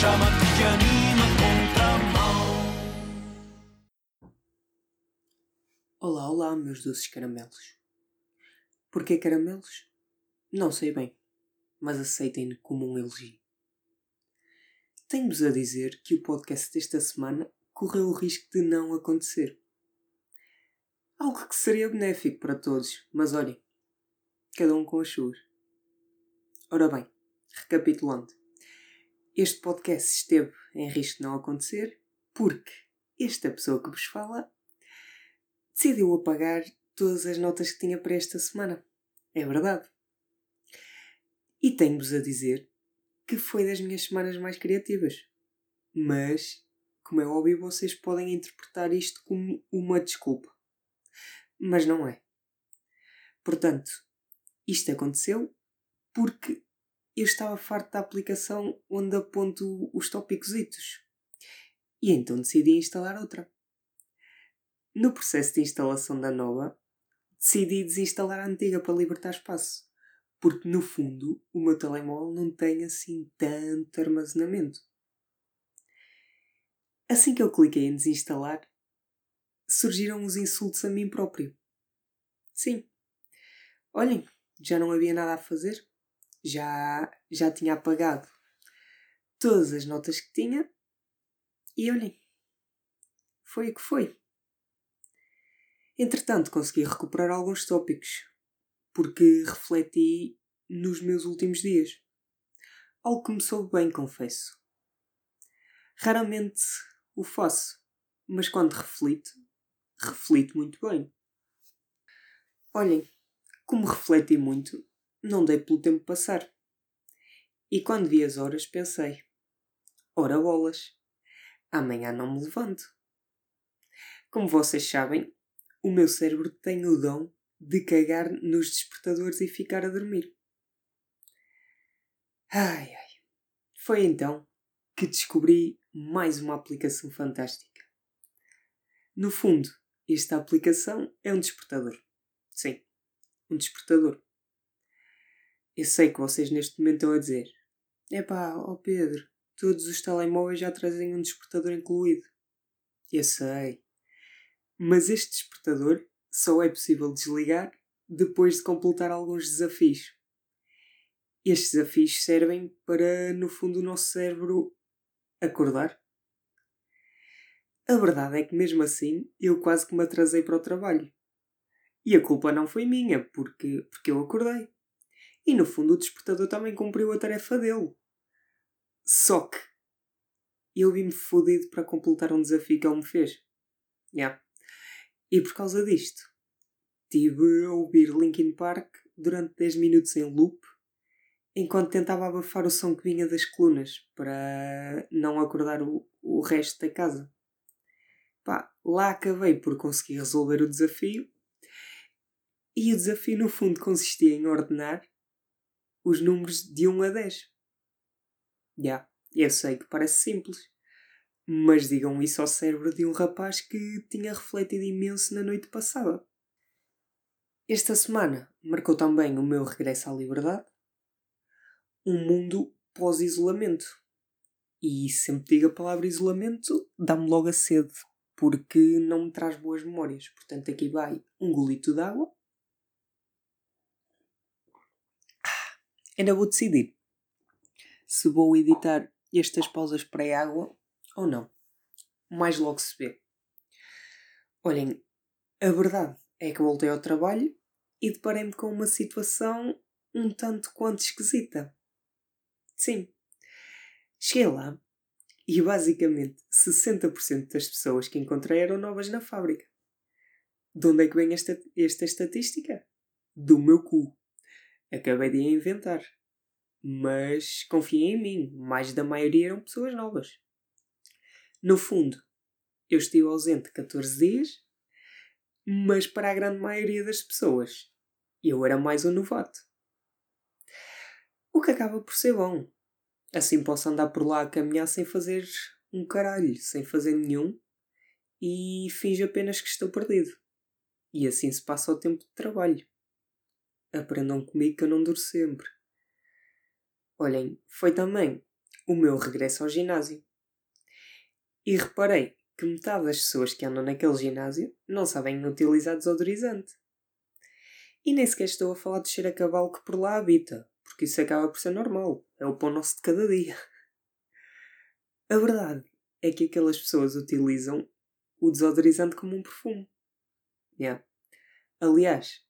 chama-te que anima contra. Olá, olá, meus doces caramelos. Porquê caramelos? Não sei bem, mas aceitem-no como um elogio. Tenho-vos a dizer que o podcast desta semana correu o risco de não acontecer. Algo que seria benéfico para todos, mas olhem, cada um com as suas. Ora bem, recapitulando, este podcast esteve em risco de não acontecer porque esta pessoa que vos fala decidiu apagar todas as notas que tinha para esta semana. É verdade. E tenho-vos a dizer que foi das minhas semanas mais criativas. Mas, como é óbvio, vocês podem interpretar isto como uma desculpa. Mas não é. Portanto, isto aconteceu porque eu estava farto da aplicação onde aponto os tópicos. E então decidi instalar outra. No processo de instalação da nova, decidi desinstalar a antiga para libertar espaço. Porque, no fundo, o meu telemóvel não tem assim tanto armazenamento. Assim que eu cliquei em desinstalar, surgiram os insultos a mim próprio. Sim. Olhem, já não havia nada a fazer. Já, já tinha apagado todas as notas que tinha. E olhem, foi o que foi. Entretanto, consegui recuperar alguns tópicos, porque refleti nos meus últimos dias. Algo que me soube bem, confesso. Raramente o faço, mas quando reflito, reflito muito bem. Olhem, como refleti muito, não dei pelo tempo passar. E quando vi as horas, pensei: ora bolas, amanhã não me levanto. Como vocês sabem, o meu cérebro tem o dom de cagar nos despertadores e ficar a dormir. Ai ai. Foi então que descobri mais uma aplicação fantástica. No fundo, esta aplicação é um despertador. Sim, um despertador. Eu sei que vocês neste momento estão a dizer: Epá, ó oh Pedro, todos os telemóveis já trazem um despertador incluído. Eu sei. Mas este despertador só é possível desligar depois de completar alguns desafios. Estes desafios servem para, no fundo, o nosso cérebro acordar. A verdade é que, mesmo assim, eu quase que me atrasei para o trabalho. E a culpa não foi minha, porque, porque eu acordei. E no fundo, o despertador também cumpriu a tarefa dele. Só que eu vi-me fodido para completar um desafio que ele me fez. Yeah. E por causa disto, tive a ouvir Linkin Park durante 10 minutos em loop enquanto tentava abafar o som que vinha das colunas para não acordar o, o resto da casa. Pá, lá acabei por conseguir resolver o desafio e o desafio no fundo consistia em ordenar os números de 1 a 10. Já, yeah, eu sei que parece simples, mas digam isso ao cérebro de um rapaz que tinha refletido imenso na noite passada. Esta semana marcou também o meu regresso à liberdade um mundo pós-isolamento. E sempre digo a palavra isolamento, dá-me logo a sede, porque não me traz boas memórias. Portanto, aqui vai um golito de água. Ah, ainda vou decidir se vou editar estas pausas para água ou não. Mais logo se vê. Olhem, a verdade é que voltei ao trabalho e deparei-me com uma situação um tanto quanto esquisita. Sim. Cheguei lá e basicamente 60% das pessoas que encontrei eram novas na fábrica. De onde é que vem esta, esta estatística? Do meu cu. Acabei de a inventar. Mas confiem em mim, mais da maioria eram pessoas novas. No fundo, eu estive ausente 14 dias, mas para a grande maioria das pessoas, eu era mais um novato. O que acaba por ser bom. Assim posso andar por lá a caminhar sem fazer um caralho, sem fazer nenhum, e finge apenas que estou perdido. E assim se passa o tempo de trabalho. Aprendam comigo que eu não duro sempre. Olhem, foi também o meu regresso ao ginásio. E reparei que metade das pessoas que andam naquele ginásio não sabem utilizar desodorizante. E nem sequer estou a falar de cheiro a cavalo que por lá habita, porque isso acaba por ser normal, é o pão nosso de cada dia. A verdade é que aquelas pessoas utilizam o desodorizante como um perfume. Yeah. Aliás,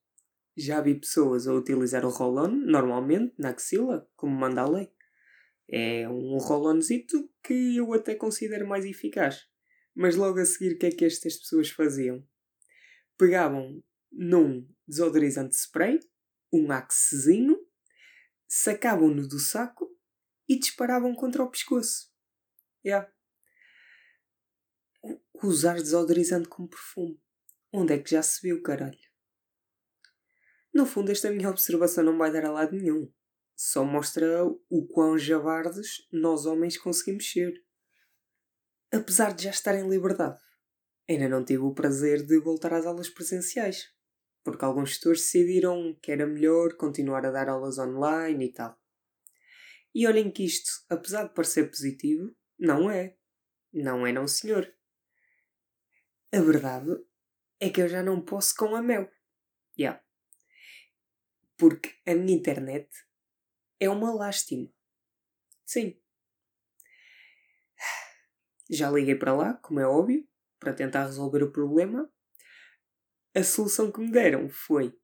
já vi pessoas a utilizar o roll-on, normalmente, na axila, como manda a lei. É um roll-onzito que eu até considero mais eficaz. Mas logo a seguir, o que é que estas pessoas faziam? Pegavam num desodorizante spray, um axezinho, sacavam-no do saco e disparavam contra o pescoço. Yeah. Usar desodorizante como perfume. Onde é que já se viu, caralho? No fundo, esta minha observação não vai dar a lado nenhum. Só mostra o quão jabardes nós homens conseguimos ser. Apesar de já estar em liberdade, ainda não tive o prazer de voltar às aulas presenciais, porque alguns tutores decidiram que era melhor continuar a dar aulas online e tal. E olhem que isto, apesar de parecer positivo, não é. Não é, não, senhor. A verdade é que eu já não posso com a Mel. Yeah. Porque a minha internet é uma lástima. Sim. Já liguei para lá, como é óbvio, para tentar resolver o problema. A solução que me deram foi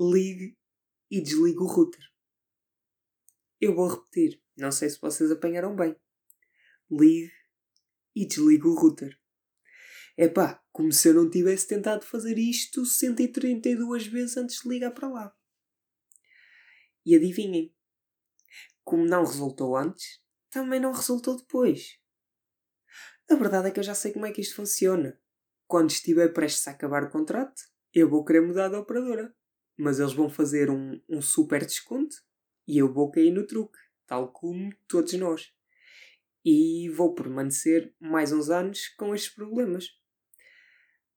ligue e desligue o router. Eu vou repetir, não sei se vocês apanharam bem. Ligue e desligue o router. Epá, como se eu não tivesse tentado fazer isto 132 vezes antes de ligar para lá. E adivinhem, como não resultou antes, também não resultou depois. A verdade é que eu já sei como é que isto funciona. Quando estiver prestes a acabar o contrato, eu vou querer mudar de operadora. Mas eles vão fazer um, um super desconto e eu vou cair no truque, tal como todos nós. E vou permanecer mais uns anos com estes problemas.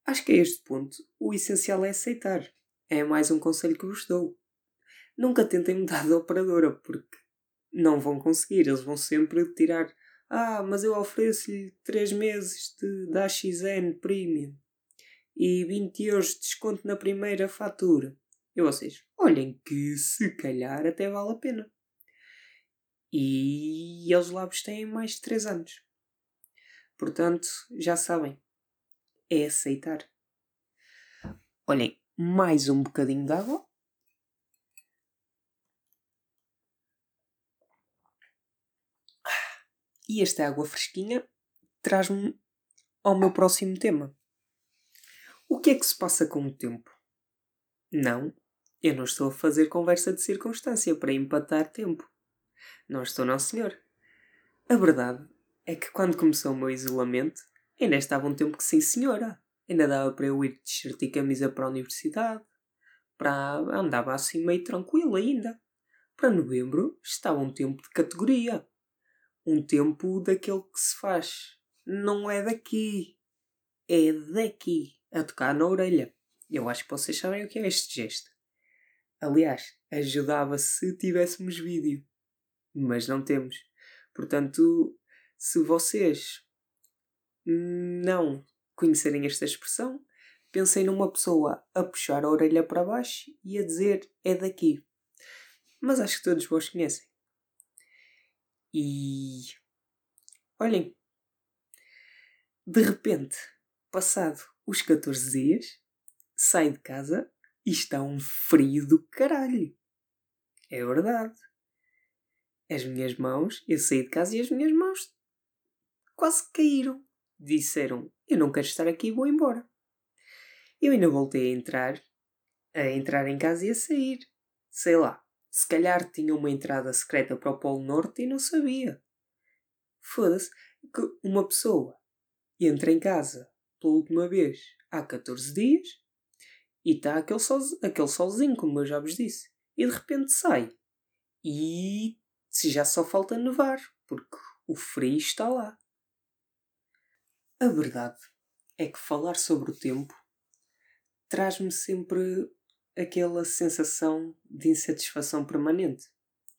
Acho que a este ponto o essencial é aceitar. É mais um conselho que vos dou. Nunca tentem mudar de operadora, porque não vão conseguir. Eles vão sempre tirar. Ah, mas eu ofereço-lhe 3 meses de, da Premium e 20 euros de desconto na primeira fatura. E vocês, olhem que se calhar até vale a pena. E eles lá têm mais de 3 anos. Portanto, já sabem, é aceitar. Olhem, mais um bocadinho de água. E esta água fresquinha traz-me ao meu próximo tema. O que é que se passa com o tempo? Não, eu não estou a fazer conversa de circunstância para empatar tempo. Não estou, não, senhor. A verdade é que quando começou o meu isolamento, ainda estava um tempo que sim, senhora. Ainda dava para eu ir de t-shirt e camisa para a universidade. Para andava assim meio tranquilo ainda. Para novembro estava um tempo de categoria um tempo daquele que se faz. Não é daqui. É daqui. A tocar na orelha. Eu acho que vocês sabem o que é este gesto. Aliás, ajudava se tivéssemos vídeo. Mas não temos. Portanto, se vocês não conhecerem esta expressão, pensem numa pessoa a puxar a orelha para baixo e a dizer é daqui. Mas acho que todos vós conhecem. E olhem, de repente, passado os 14 dias, saio de casa e está um frio do caralho. É verdade. As minhas mãos, eu saí de casa e as minhas mãos quase caíram. Disseram: Eu não quero estar aqui, vou embora. Eu ainda voltei a entrar, a entrar em casa e a sair. Sei lá, se calhar tinha uma entrada secreta para o Polo Norte e não sabia. Foda-se que uma pessoa entra em casa pela última vez há 14 dias e está aquele, sol, aquele solzinho, como eu já vos disse, e de repente sai. E se já só falta nevar, porque o frio está lá. A verdade é que falar sobre o tempo traz-me sempre aquela sensação de insatisfação permanente.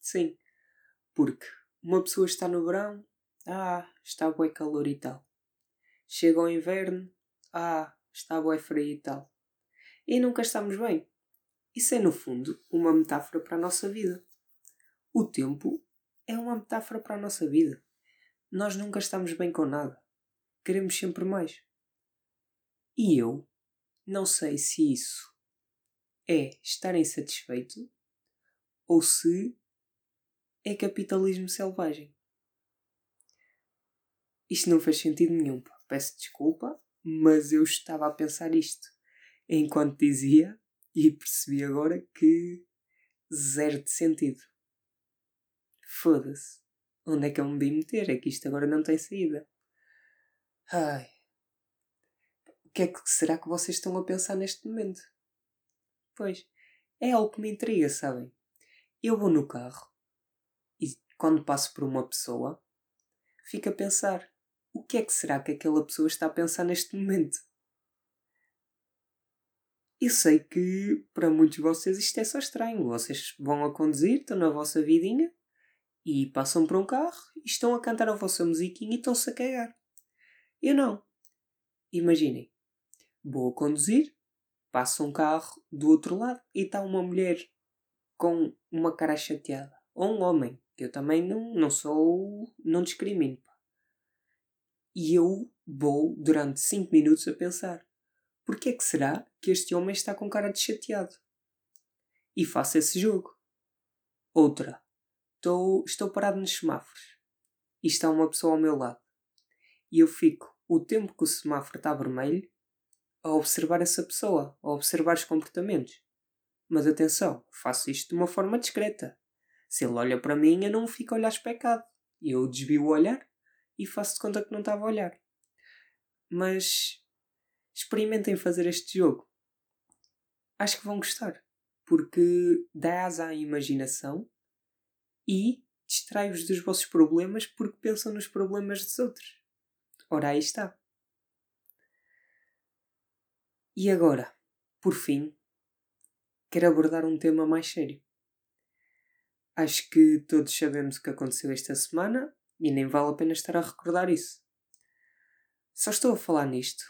Sim, porque uma pessoa está no verão, ah, está bué calor e tal. Chega o inverno, ah, está bué frio e tal. E nunca estamos bem. Isso é, no fundo, uma metáfora para a nossa vida. O tempo é uma metáfora para a nossa vida. Nós nunca estamos bem com nada. Queremos sempre mais. E eu não sei se isso é estar insatisfeito ou se é capitalismo selvagem. Isto não faz sentido nenhum. Peço desculpa, mas eu estava a pensar isto enquanto dizia e percebi agora que zero de sentido. Foda-se. Onde é que eu me vim meter? É que isto agora não tem saída. Ai. O que é que será que vocês estão a pensar neste momento? Pois, é algo que me intriga, sabem? Eu vou no carro e quando passo por uma pessoa, fico a pensar: o que é que será que aquela pessoa está a pensar neste momento? Eu sei que para muitos de vocês isto é só estranho. Vocês vão a conduzir, estão na vossa vidinha e passam por um carro e estão a cantar a vossa musiquinha e estão-se a cagar. Eu não. Imaginem, vou a conduzir, passa um carro do outro lado e está uma mulher com uma cara chateada. Ou um homem, que eu também não, não sou. não discrimino. E eu vou durante 5 minutos a pensar: porquê é que será que este homem está com cara de chateado? E faço esse jogo. Outra. Estou parado nos semáforos. E está uma pessoa ao meu lado. E eu fico o tempo que o semáforo está vermelho a observar essa pessoa, a observar os comportamentos. Mas atenção, faço isto de uma forma discreta. Se ele olha para mim, eu não fico a olhar especado. Eu desvio o olhar e faço de conta que não estava a olhar. Mas experimentem fazer este jogo. Acho que vão gostar, porque dá asa à imaginação e distrai-vos dos vossos problemas porque pensam nos problemas dos outros. Ora, aí está. E agora, por fim, quero abordar um tema mais sério. Acho que todos sabemos o que aconteceu esta semana e nem vale a pena estar a recordar isso. Só estou a falar nisto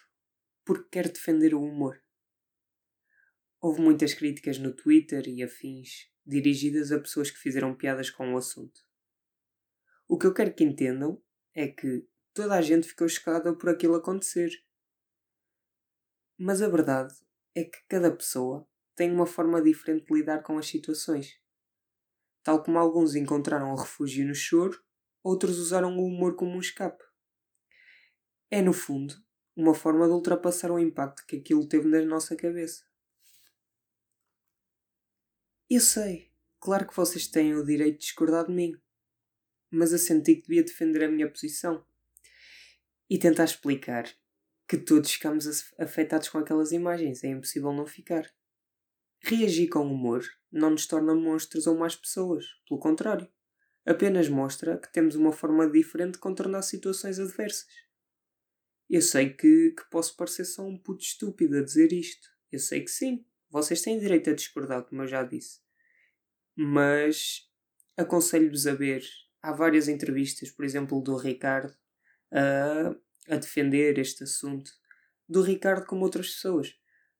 porque quero defender o humor. Houve muitas críticas no Twitter e afins dirigidas a pessoas que fizeram piadas com o assunto. O que eu quero que entendam é que toda a gente ficou chocada por aquilo acontecer mas a verdade é que cada pessoa tem uma forma diferente de lidar com as situações. Tal como alguns encontraram refúgio no choro, outros usaram o humor como um escape. É, no fundo, uma forma de ultrapassar o impacto que aquilo teve na nossa cabeça. Eu sei, claro que vocês têm o direito de discordar de mim, mas eu senti que devia defender a minha posição e tentar explicar que todos ficamos afetados com aquelas imagens, é impossível não ficar. Reagir com humor não nos torna monstros ou más pessoas, pelo contrário, apenas mostra que temos uma forma diferente de contornar situações adversas. Eu sei que, que posso parecer só um puto estúpido a dizer isto. Eu sei que sim, vocês têm direito a discordar, como eu já disse. Mas aconselho-vos a ver. Há várias entrevistas, por exemplo, do Ricardo, uh, a defender este assunto do Ricardo como outras pessoas.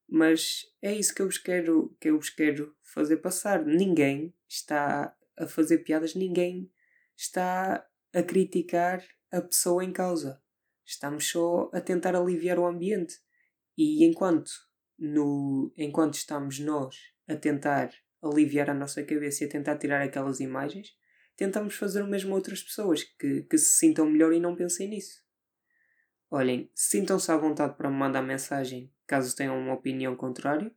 Mas é isso que eu vos quero, que eu vos quero fazer passar. Ninguém está a fazer piadas, ninguém está a criticar a pessoa em causa. Estamos só a tentar aliviar o ambiente. E enquanto, no, enquanto estamos nós a tentar aliviar a nossa cabeça e a tentar tirar aquelas imagens, tentamos fazer o mesmo a outras pessoas que, que se sintam melhor e não pensem nisso. Olhem, sintam-se à vontade para me mandar mensagem caso tenham uma opinião contrária.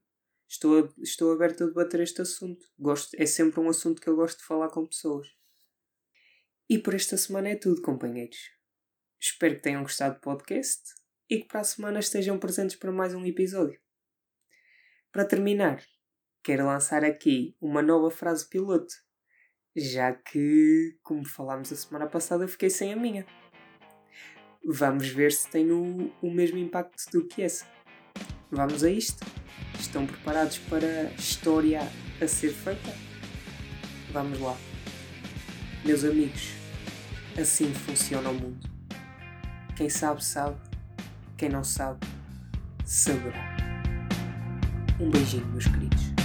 Estou, estou aberto a debater este assunto. Gosto, é sempre um assunto que eu gosto de falar com pessoas. E por esta semana é tudo, companheiros. Espero que tenham gostado do podcast e que para a semana estejam presentes para mais um episódio. Para terminar, quero lançar aqui uma nova frase piloto, já que, como falámos a semana passada, eu fiquei sem a minha. Vamos ver se tem o, o mesmo impacto do que essa. Vamos a isto? Estão preparados para a história a ser feita? Vamos lá. Meus amigos, Assim funciona o mundo. Quem sabe, sabe. Quem não sabe, saberá. Um beijinho, meus queridos.